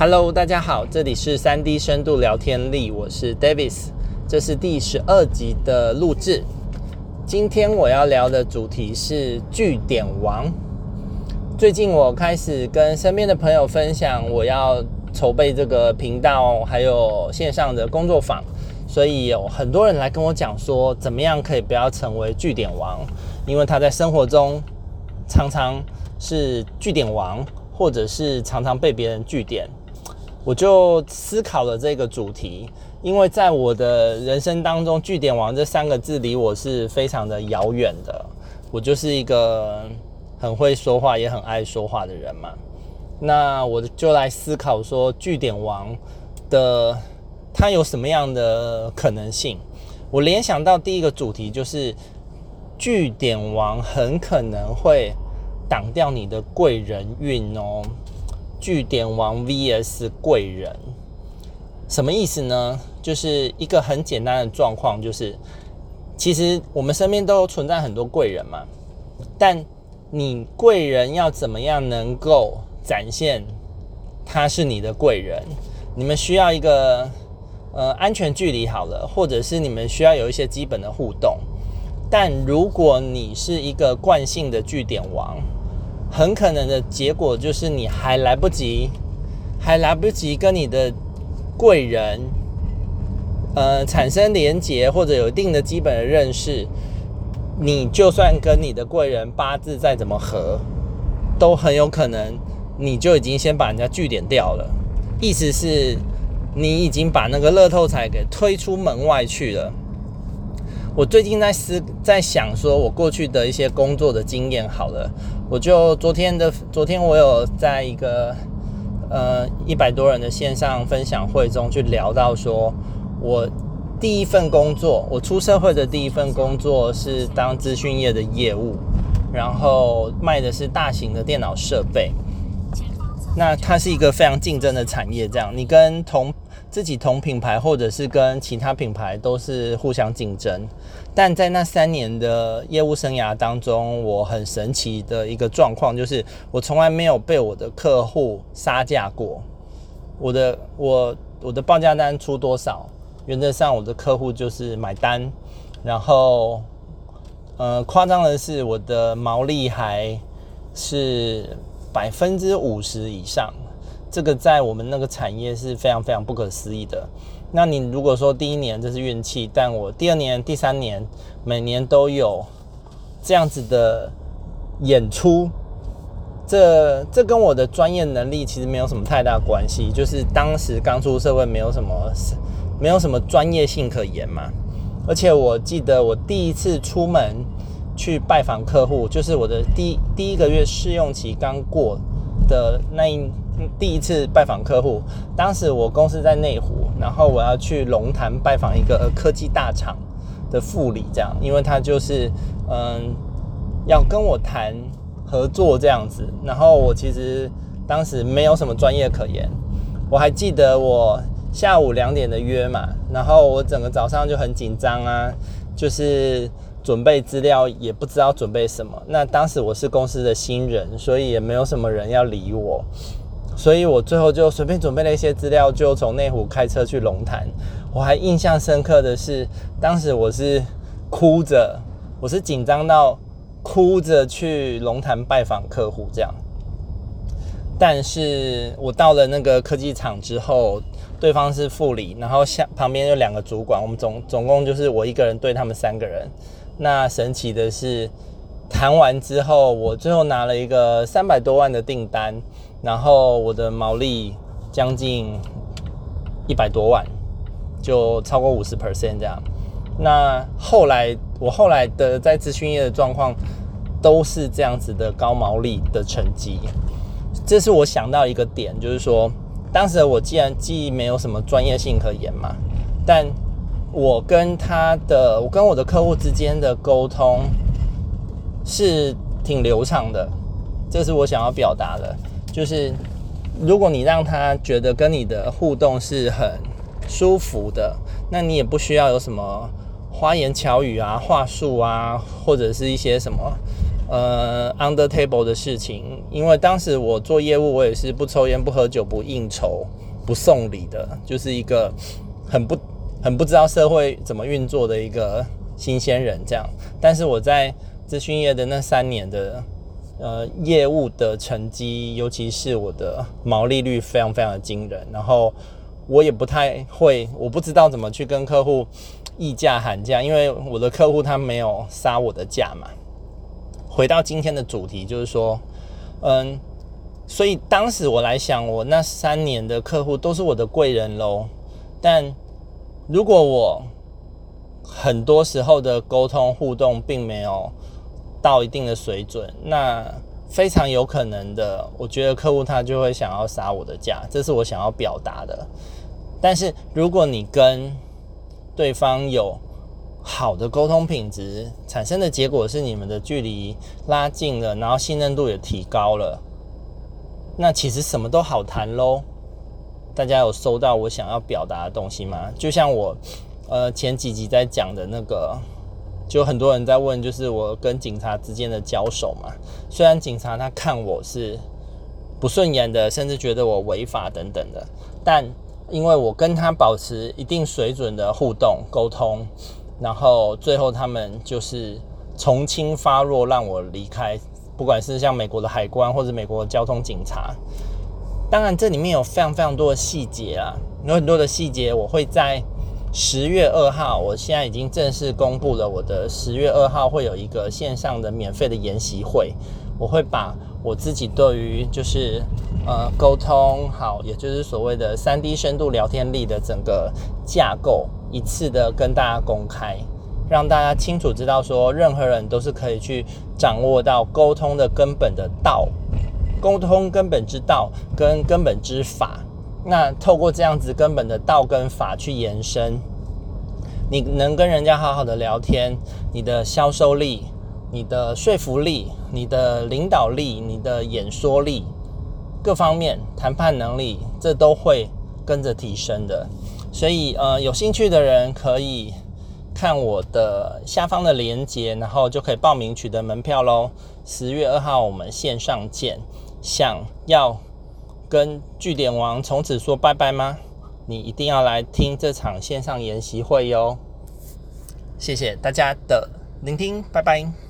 Hello，大家好，这里是三 D 深度聊天力，我是 Davis，这是第十二集的录制。今天我要聊的主题是据点王。最近我开始跟身边的朋友分享，我要筹备这个频道，还有线上的工作坊，所以有很多人来跟我讲说，怎么样可以不要成为据点王，因为他在生活中常常是据点王，或者是常常被别人据点。我就思考了这个主题，因为在我的人生当中，“句点王”这三个字离我是非常的遥远的。我就是一个很会说话也很爱说话的人嘛。那我就来思考说，“句点王”的它有什么样的可能性？我联想到第一个主题就是，“句点王”很可能会挡掉你的贵人运哦。据点王 vs 贵人，什么意思呢？就是一个很简单的状况，就是其实我们身边都存在很多贵人嘛，但你贵人要怎么样能够展现他是你的贵人？你们需要一个呃安全距离好了，或者是你们需要有一些基本的互动。但如果你是一个惯性的据点王，很可能的结果就是你还来不及，还来不及跟你的贵人，呃，产生连结或者有一定的基本的认识，你就算跟你的贵人八字再怎么合，都很有可能你就已经先把人家据点掉了。意思是，你已经把那个乐透彩给推出门外去了。我最近在思，在想说，我过去的一些工作的经验，好了，我就昨天的昨天，我有在一个呃一百多人的线上分享会中去聊到说，我第一份工作，我出社会的第一份工作是当资讯业的业务，然后卖的是大型的电脑设备。那它是一个非常竞争的产业，这样你跟同自己同品牌，或者是跟其他品牌都是互相竞争。但在那三年的业务生涯当中，我很神奇的一个状况就是，我从来没有被我的客户杀价过。我的我我的报价单出多少，原则上我的客户就是买单。然后，呃，夸张的是，我的毛利还是。百分之五十以上，这个在我们那个产业是非常非常不可思议的。那你如果说第一年这是运气，但我第二年、第三年每年都有这样子的演出，这这跟我的专业能力其实没有什么太大关系。就是当时刚出社会，没有什么没有什么专业性可言嘛。而且我记得我第一次出门。去拜访客户，就是我的第第一个月试用期刚过的那一第一次拜访客户。当时我公司在内湖，然后我要去龙潭拜访一个科技大厂的副理，这样，因为他就是嗯要跟我谈合作这样子。然后我其实当时没有什么专业可言，我还记得我下午两点的约嘛，然后我整个早上就很紧张啊，就是。准备资料也不知道准备什么。那当时我是公司的新人，所以也没有什么人要理我，所以我最后就随便准备了一些资料，就从内湖开车去龙潭。我还印象深刻的是，当时我是哭着，我是紧张到哭着去龙潭拜访客户这样。但是我到了那个科技厂之后，对方是副理，然后下旁边有两个主管，我们总总共就是我一个人对他们三个人。那神奇的是，谈完之后，我最后拿了一个三百多万的订单，然后我的毛利将近一百多万，就超过五十 percent 这样。那后来我后来的在资讯业的状况都是这样子的高毛利的成绩，这是我想到一个点，就是说，当时我既然既没有什么专业性可言嘛，但我跟他的，我跟我的客户之间的沟通是挺流畅的，这是我想要表达的。就是如果你让他觉得跟你的互动是很舒服的，那你也不需要有什么花言巧语啊、话术啊，或者是一些什么呃 under table 的事情，因为当时我做业务，我也是不抽烟、不喝酒、不应酬、不送礼的，就是一个很不很不知道社会怎么运作的一个新鲜人这样。但是我在咨询业的那三年的呃业务的成绩，尤其是我的毛利率非常非常的惊人，然后我也不太会，我不知道怎么去跟客户。议价喊价，因为我的客户他没有杀我的价嘛。回到今天的主题，就是说，嗯，所以当时我来想，我那三年的客户都是我的贵人喽。但如果我很多时候的沟通互动并没有到一定的水准，那非常有可能的，我觉得客户他就会想要杀我的价，这是我想要表达的。但是如果你跟对方有好的沟通品质，产生的结果是你们的距离拉近了，然后信任度也提高了。那其实什么都好谈喽。大家有收到我想要表达的东西吗？就像我呃前几集在讲的那个，就很多人在问，就是我跟警察之间的交手嘛。虽然警察他看我是不顺眼的，甚至觉得我违法等等的，但。因为我跟他保持一定水准的互动沟通，然后最后他们就是从轻发落，让我离开。不管是像美国的海关或者美国的交通警察，当然这里面有非常非常多的细节啊，有很多的细节。我会在十月二号，我现在已经正式公布了，我的十月二号会有一个线上的免费的研习会，我会把我自己对于就是。呃，沟通好，也就是所谓的三 D 深度聊天力的整个架构，一次的跟大家公开，让大家清楚知道说，任何人都是可以去掌握到沟通的根本的道，沟通根本之道跟根本之法。那透过这样子根本的道跟法去延伸，你能跟人家好好的聊天，你的销售力、你的说服力、你的领导力、你的演说力。各方面谈判能力，这都会跟着提升的。所以，呃，有兴趣的人可以看我的下方的链接，然后就可以报名取得门票喽。十月二号我们线上见。想要跟据点王从此说拜拜吗？你一定要来听这场线上研习会哟。谢谢大家的聆听，拜拜。